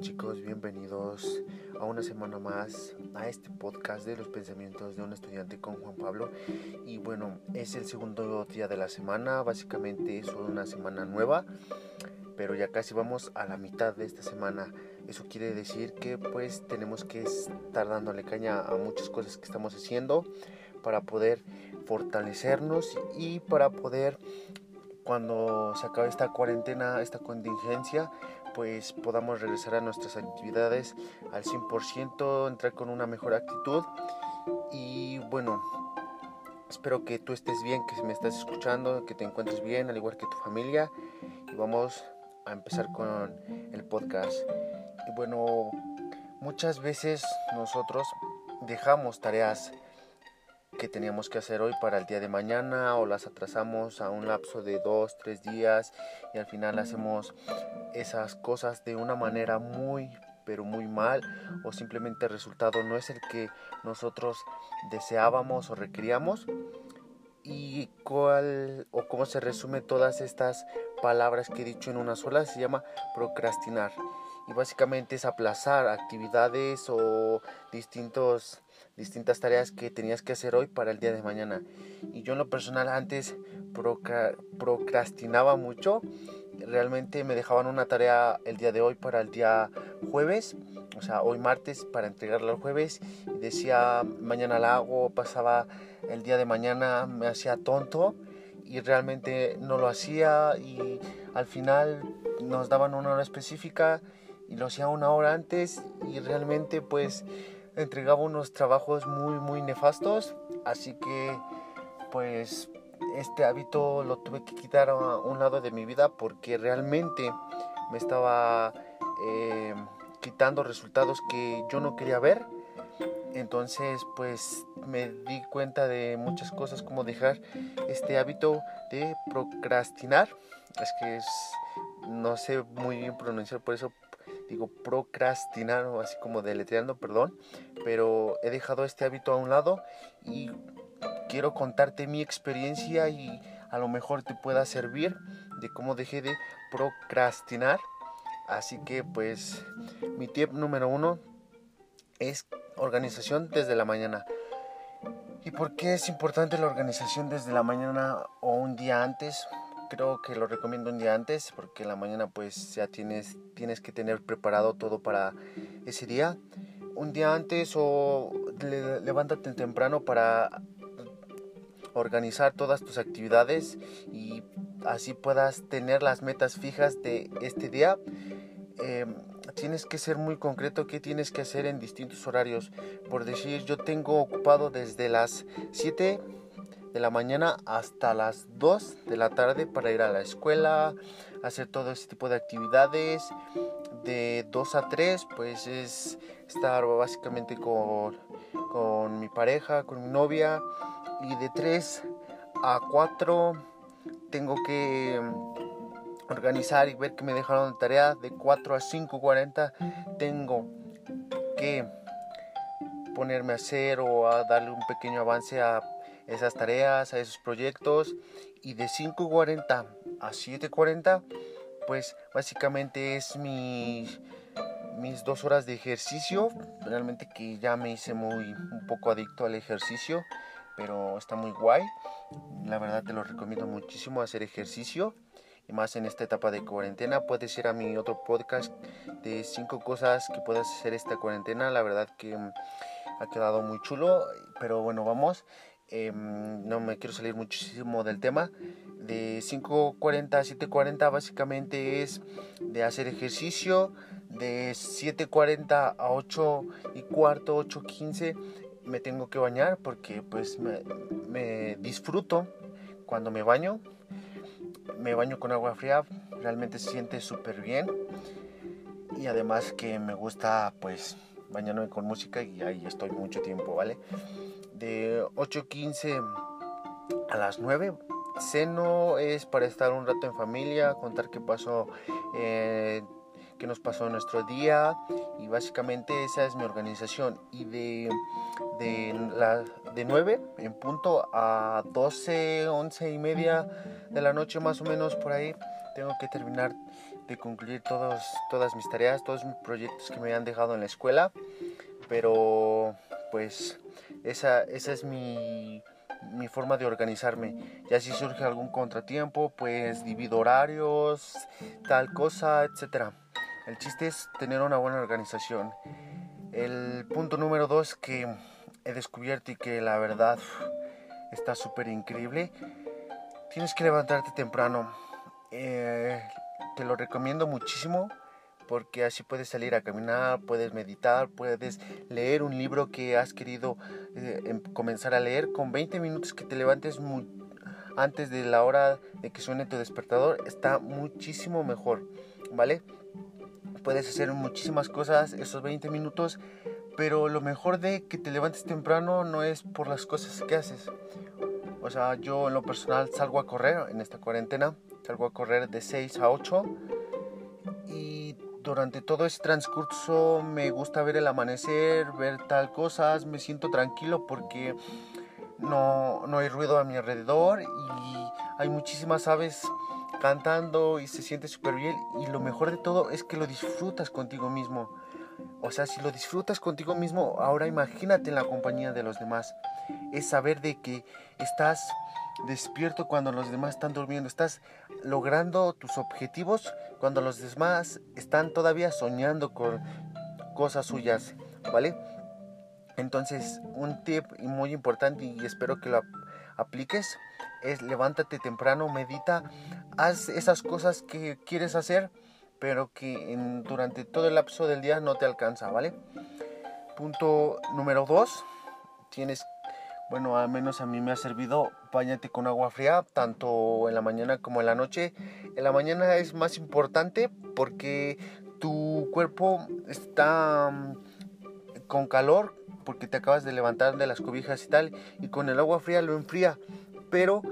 chicos? Bienvenidos a una semana más a este podcast de los pensamientos de un estudiante con Juan Pablo. Y bueno, es el segundo día de la semana, básicamente es una semana nueva, pero ya casi vamos a la mitad de esta semana. Eso quiere decir que pues tenemos que estar dándole caña a muchas cosas que estamos haciendo para poder fortalecernos y para poder cuando se acabe esta cuarentena, esta contingencia, pues podamos regresar a nuestras actividades al 100%, entrar con una mejor actitud y bueno, espero que tú estés bien, que me estás escuchando, que te encuentres bien, al igual que tu familia y vamos a empezar con el podcast. Y bueno, muchas veces nosotros dejamos tareas que teníamos que hacer hoy para el día de mañana o las atrasamos a un lapso de dos, tres días y al final hacemos esas cosas de una manera muy pero muy mal o simplemente el resultado no es el que nosotros deseábamos o requeríamos. Y cuál o cómo se resume todas estas palabras que he dicho en una sola se llama procrastinar y básicamente es aplazar actividades o distintos distintas tareas que tenías que hacer hoy para el día de mañana. Y yo en lo personal antes procrastinaba mucho. Realmente me dejaban una tarea el día de hoy para el día jueves, o sea, hoy martes para entregarla el jueves. Y decía, mañana la hago, pasaba el día de mañana, me hacía tonto y realmente no lo hacía y al final nos daban una hora específica y lo hacía una hora antes y realmente pues entregaba unos trabajos muy muy nefastos. Así que pues este hábito lo tuve que quitar a un lado de mi vida porque realmente me estaba eh, quitando resultados que yo no quería ver. Entonces pues me di cuenta de muchas cosas como dejar este hábito de procrastinar. Es que es, no sé muy bien pronunciar por eso digo procrastinar o así como deletreando, perdón, pero he dejado este hábito a un lado y quiero contarte mi experiencia y a lo mejor te pueda servir de cómo dejé de procrastinar. Así que pues mi tip número uno es organización desde la mañana. ¿Y por qué es importante la organización desde la mañana o un día antes? Creo que lo recomiendo un día antes porque en la mañana pues ya tienes, tienes que tener preparado todo para ese día. Un día antes o levántate temprano para organizar todas tus actividades y así puedas tener las metas fijas de este día. Em, tienes que ser muy concreto qué tienes que hacer en distintos horarios. Por decir, yo tengo ocupado desde las 7 de la mañana hasta las 2 de la tarde para ir a la escuela, hacer todo ese tipo de actividades. De 2 a 3 pues es estar básicamente con, con mi pareja, con mi novia. Y de 3 a 4 tengo que organizar y ver que me dejaron de tarea. De 4 a 5.40 tengo que ponerme a hacer o a darle un pequeño avance a esas tareas, a esos proyectos y de 5.40 a 7.40 pues básicamente es mi, mis dos horas de ejercicio. Realmente que ya me hice muy un poco adicto al ejercicio pero está muy guay. La verdad te lo recomiendo muchísimo hacer ejercicio y más en esta etapa de cuarentena. Puedes ir a mi otro podcast de cinco cosas que puedas hacer esta cuarentena. La verdad que ha quedado muy chulo pero bueno vamos Em, no me quiero salir muchísimo del tema. De 5.40 a 7.40 básicamente es de hacer ejercicio. De 7.40 a 8 y cuarto, 8.15 me tengo que bañar porque pues me, me disfruto cuando me baño. Me baño con agua fría, realmente se siente súper bien. Y además que me gusta pues bañarme con música y ahí estoy mucho tiempo, ¿vale? De 8.15 a las 9. Ceno es para estar un rato en familia, contar qué pasó, eh, qué nos pasó en nuestro día y básicamente esa es mi organización y de, de, la, de 9 en punto a 12, 11 y media de la noche más o menos por ahí tengo que terminar de concluir todos, todas mis tareas, todos mis proyectos que me han dejado en la escuela pero pues esa, esa es mi, mi forma de organizarme. Ya si surge algún contratiempo, pues divido horarios, tal cosa, etc. El chiste es tener una buena organización. El punto número dos que he descubierto y que la verdad está súper increíble, tienes que levantarte temprano. Eh, te lo recomiendo muchísimo porque así puedes salir a caminar, puedes meditar, puedes leer un libro que has querido eh, em, comenzar a leer con 20 minutos que te levantes antes de la hora de que suene tu despertador, está muchísimo mejor, ¿vale? Puedes hacer muchísimas cosas esos 20 minutos, pero lo mejor de que te levantes temprano no es por las cosas que haces. O sea, yo en lo personal salgo a correr en esta cuarentena, salgo a correr de 6 a 8 y durante todo ese transcurso me gusta ver el amanecer, ver tal cosas, me siento tranquilo porque no, no hay ruido a mi alrededor y hay muchísimas aves cantando y se siente súper bien y lo mejor de todo es que lo disfrutas contigo mismo. O sea, si lo disfrutas contigo mismo, ahora imagínate en la compañía de los demás. Es saber de que estás despierto cuando los demás están durmiendo. Estás logrando tus objetivos cuando los demás están todavía soñando con cosas suyas, ¿vale? Entonces, un tip muy importante y espero que lo apliques es levántate temprano, medita, haz esas cosas que quieres hacer, pero que durante todo el lapso del día no te alcanza, ¿vale? Punto número dos, tienes bueno, al menos a mí me ha servido, bañate con agua fría, tanto en la mañana como en la noche. En la mañana es más importante porque tu cuerpo está mm, con calor, porque te acabas de levantar de las cobijas y tal, y con el agua fría lo enfría. Pero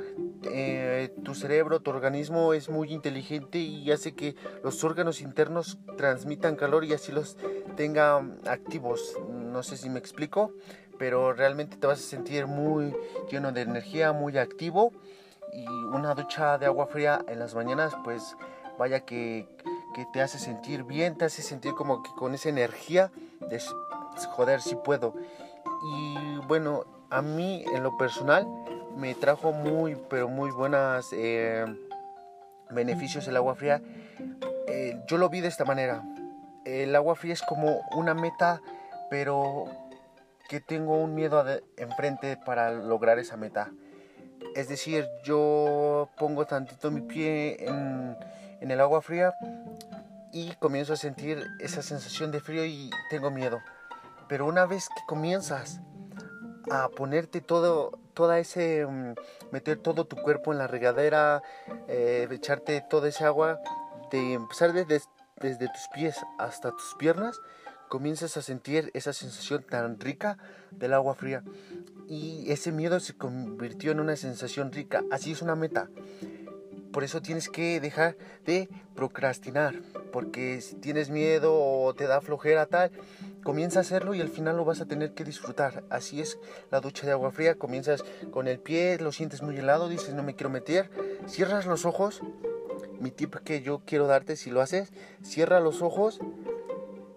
eh, tu cerebro, tu organismo es muy inteligente y hace que los órganos internos transmitan calor y así los tenga activos. No sé si me explico pero realmente te vas a sentir muy lleno de energía, muy activo y una ducha de agua fría en las mañanas pues vaya que, que te hace sentir bien, te hace sentir como que con esa energía de joder si puedo. Y bueno, a mí en lo personal me trajo muy pero muy buenas eh, beneficios el agua fría. Eh, yo lo vi de esta manera. El agua fría es como una meta pero que tengo un miedo enfrente para lograr esa meta. Es decir, yo pongo tantito mi pie en, el agua fría y comienzo a sentir esa sensación de frío y tengo miedo. Pero una vez que comienzas a ponerte todo, toda ese, mm, meter todo tu cuerpo en la regadera, eh, echarte toda esa agua, de empezar desde tus pies hasta tus piernas, comienzas a sentir esa sensación tan rica del agua fría y ese miedo se convirtió en una sensación rica. Así es una meta. Por eso tienes que dejar de procrastinar, porque si tienes miedo o te da flojera tal, comienza a hacerlo y al final lo vas a tener que disfrutar. Así es la ducha de agua fría, comienzas con el pie, lo sientes muy helado, dices no me quiero meter, cierras los ojos. Mi tip que yo quiero darte si lo haces, cierra los ojos,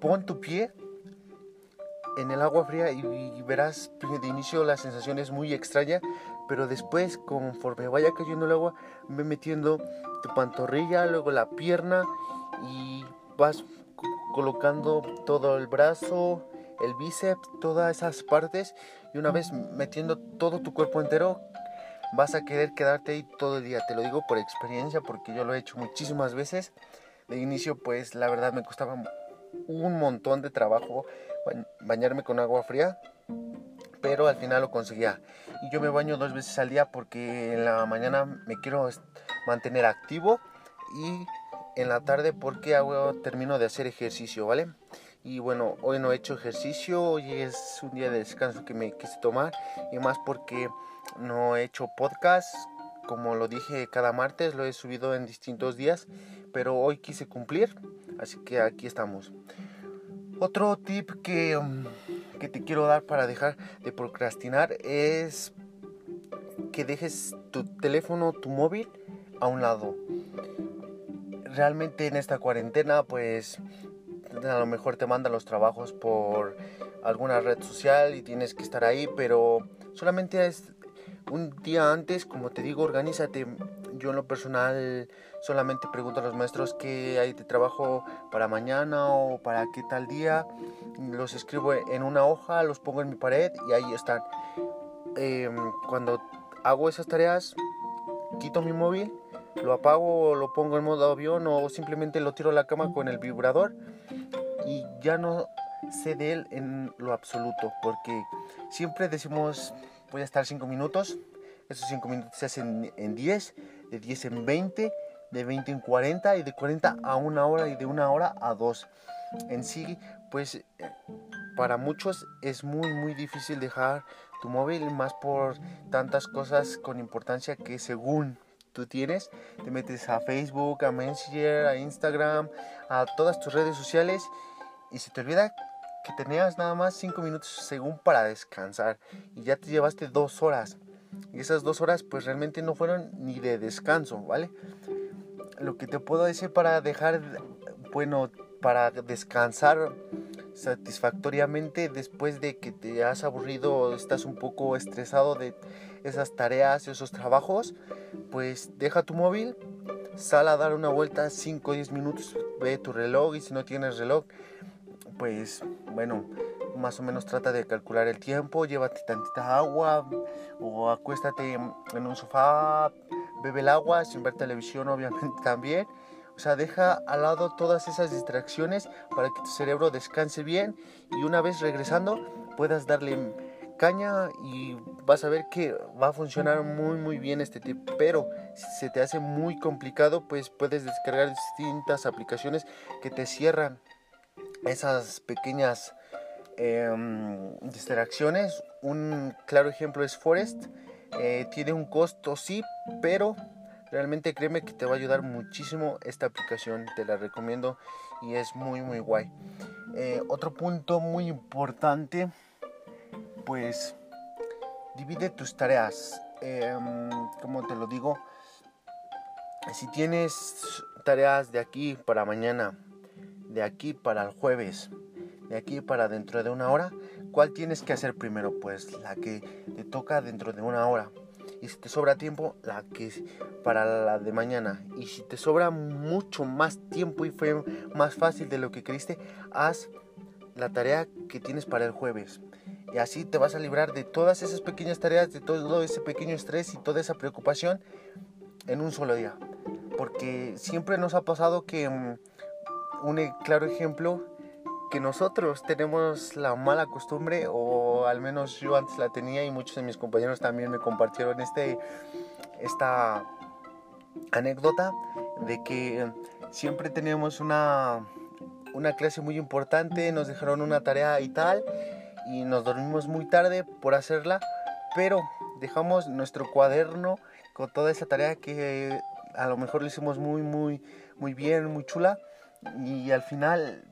pon tu pie en el agua fría y, verás de inicio la sensación es muy extraña, pero después conforme vaya cayendo el agua, ve metiendo tu pantorrilla, luego la pierna y vas colocando todo el brazo, el bíceps, todas esas partes y una vez metiendo todo tu cuerpo entero, vas a querer quedarte ahí todo el día. Te lo digo por experiencia porque yo lo he hecho muchísimas veces. De inicio pues la verdad me costaba un montón de trabajo bañarme con agua fría, pero al final lo conseguía. Y yo me baño dos veces al día porque en la mañana me quiero mantener activo y en la tarde porque hago, termino de hacer ejercicio, ¿vale? Y bueno, hoy no he hecho ejercicio, hoy es un día de descanso que me quise tomar y más porque no he hecho podcast como lo dije cada martes, lo he subido en distintos días, pero hoy quise cumplir, así que aquí estamos. Otro tip que, um, que te quiero dar para dejar de procrastinar es que dejes tu teléfono, tu móvil a un lado. Realmente en esta cuarentena pues a lo mejor te mandan los trabajos por alguna red social y tienes que estar ahí, pero solamente es un día antes, como te digo, organízate. Yo en lo personal solamente pregunto a los maestros qué hay de trabajo para mañana o para qué tal día. Los escribo en una hoja, los pongo en mi pared y ahí están. Em, cuando hago esas tareas, quito mi móvil, lo apago, lo pongo en modo avión o simplemente lo tiro a la cama con el vibrador y ya no sé de él en lo absoluto porque siempre decimos voy a estar 5 minutos, esos 5 minutos se hacen en 10, de 10 en 20, de 20 en 40 y de 40 a una hora y de una hora a 2. En sí, pues eh, para muchos es muy muy difícil dejar tu móvil más por tantas cosas con importancia que según tú tienes, te metes a Facebook, a Messenger, a Instagram, a todas tus redes sociales y se te olvida que tenías nada más 5 minutos según para descansar y ya te llevaste 2 horas. Y esas 2 horas pues realmente no fueron ni de descanso, ¿vale? Lo que te puedo decir para dejar, bueno, para descansar satisfactoriamente después de que te has aburrido estás un poco estresado de esas tareas, esos trabajos, pues deja tu móvil, sal a dar una vuelta 5 o 10 minutos, ve tu reloj y si no tienes reloj, pues bueno, más o menos trata de calcular el tiempo, llévate tantita agua o acuéstate en un sofá, bebe el agua sin ver televisión obviamente también. O sea, deja al lado todas esas distracciones para que tu cerebro descanse bien y una vez regresando puedas darle caña y vas a ver que va a funcionar muy muy bien este tip. Pero si se te hace muy complicado, pues puedes descargar distintas aplicaciones que te cierran esas pequeñas em, distracciones. Un claro ejemplo es Forest. Eh, tiene un costo, sí, pero realmente créeme que te va a ayudar muchísimo esta aplicación. Te la recomiendo y es muy, muy guay. Eh, otro punto muy importante, pues divide tus tareas. Em, como te lo digo, si tienes tareas de aquí para mañana, de aquí para el jueves, de aquí para dentro de una hora, ¿cuál tienes que hacer primero? Pues la que te toca dentro de una hora. Y si te sobra tiempo, la que para la de mañana. Y si te sobra mucho más tiempo y fue más fácil de lo que creíste, haz la tarea que tienes para el jueves. Y así te vas a librar de todas esas pequeñas tareas, de todo ese pequeño estrés y toda esa preocupación en un solo día. Porque siempre nos ha pasado que mm, un e, claro ejemplo que nosotros tenemos la mala costumbre, o al menos yo antes la tenía y muchos de mis compañeros también me compartieron este, esta anécdota de que siempre teníamos una, una clase muy importante, nos dejaron una tarea y tal, y nos dormimos muy tarde por hacerla, pero dejamos nuestro cuaderno con toda esa tarea que a lo mejor lo hicimos muy, muy, muy bien, muy chula y al final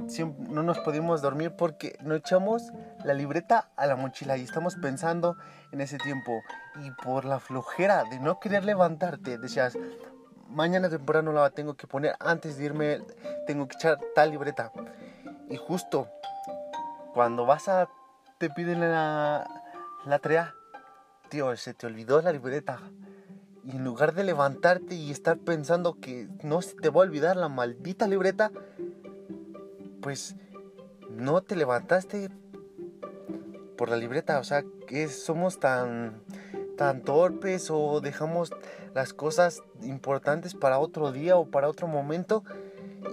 no nos pudimos dormir porque no echamos la libreta a la mochila y estamos pensando en ese tiempo. Y por la flojera de no querer levantarte decías mañana temprano la tengo que poner antes de irme tengo que echar tal libreta y justo cuando vas a te piden la, la tarea tío se te olvidó la libreta en lugar de levantarte y estar pensando que no se te va a olvidar la maldita libreta, pues no te levantaste por la libreta. O sea, que somos tan, tan torpes o dejamos las cosas importantes para otro día o para otro momento.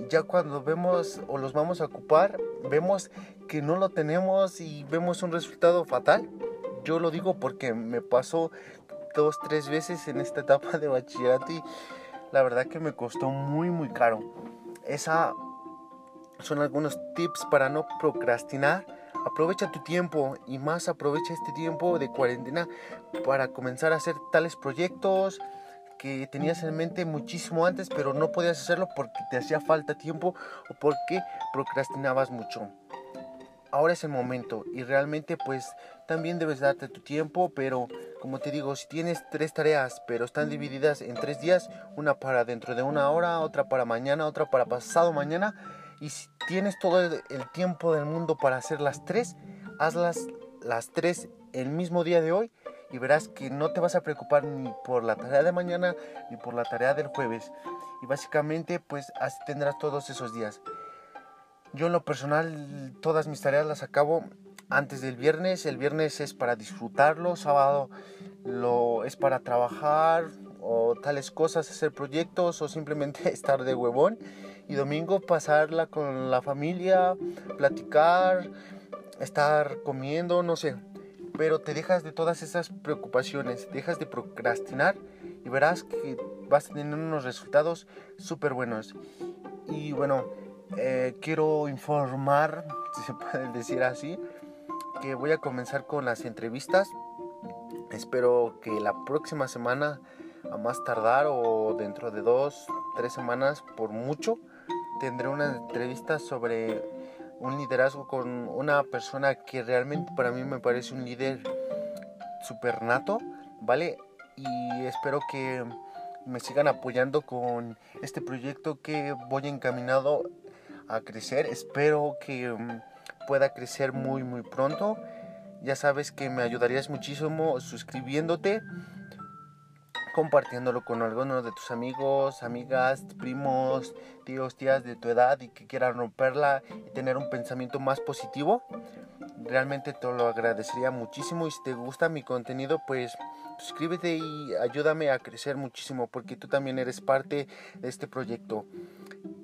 Ya cuando vemos o los vamos a ocupar, vemos que no lo tenemos y vemos un resultado fatal. Yo lo digo porque me pasó dos, tres veces en esta etapa de bachillerato y la verdad que me costó muy, muy caro. Esa son algunos tips para no procrastinar. Aprovecha tu tiempo y más aprovecha este tiempo de cuarentena para comenzar a hacer tales proyectos, que tenías en mente muchísimo antes, pero no podías hacerlo porque te hacía falta tiempo o porque procrastinabas mucho. Ahora es el momento y realmente pues también debes darte tu tiempo, pero como te digo, si tienes tres tareas, pero están divididas en tres días, una para dentro de una hora, otra para mañana, otra para pasado mañana, y si tienes todo el, tiempo del mundo para hacer las tres, hazlas las tres el mismo día de hoy y verás que no te vas a preocupar ni por la tarea de mañana ni por la tarea del jueves. Y básicamente pues así tendrás todos esos días. Yo en lo personal todas mis tareas las acabo antes del viernes. El viernes es para disfrutarlo, sábado lo es para trabajar o tales cosas, hacer proyectos o simplemente estar de huevón. Y domingo pasarla con la familia, platicar, estar comiendo, no sé pero te dejas de todas esas preocupaciones, dejas de procrastinar y verás que vas a tener unos resultados súper buenos. Y bueno, eh, quiero informar, si se puede decir así, que voy a comenzar con las entrevistas. Espero que la próxima semana, a más tardar o dentro de dos, tres semanas por mucho, tendré una entrevista sobre un liderazgo con una persona que realmente para mí me parece un líder super nato, ¿vale? Y espero que me sigan apoyando con este proyecto que voy encaminado a crecer. Espero que mm, pueda crecer muy muy pronto. Ya sabes que me ayudarías muchísimo suscribiéndote compartiéndolo con algunos de tus amigos, amigas, primos, tíos, tías de tu edad y que quieran romperla y tener un pensamiento más positivo. Realmente te lo agradecería muchísimo y si te gusta mi contenido pues suscríbete y ayúdame a crecer muchísimo porque tú también eres parte de este proyecto.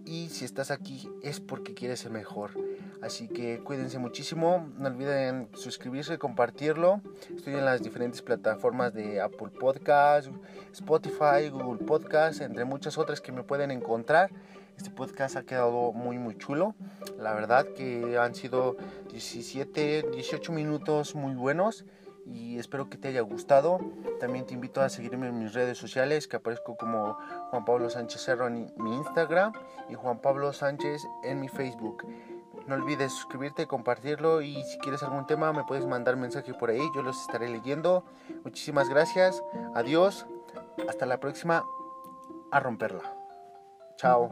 Y si estás aquí es porque quieres ser mejor. Así que cuídense muchísimo. No olviden suscribirse, compartirlo. Estoy en las diferentes plataformas de Apple Podcast, Spotify, Google Podcast, entre muchas otras que me pueden encontrar. Este podcast ha quedado muy muy chulo. La verdad que han sido 17, 18 minutos muy buenos y espero que te haya gustado. También te invito a seguirme en mis redes sociales que aparezco como Juan Pablo Sánchez Cerro en mi Instagram y Juan Pablo Sánchez en mi Facebook. No olvides suscribirte, compartirlo y si quieres algún tema me puedes mandar mensaje por ahí, yo los estaré leyendo. Muchísimas gracias, adiós, hasta la próxima, a romperla. Chao.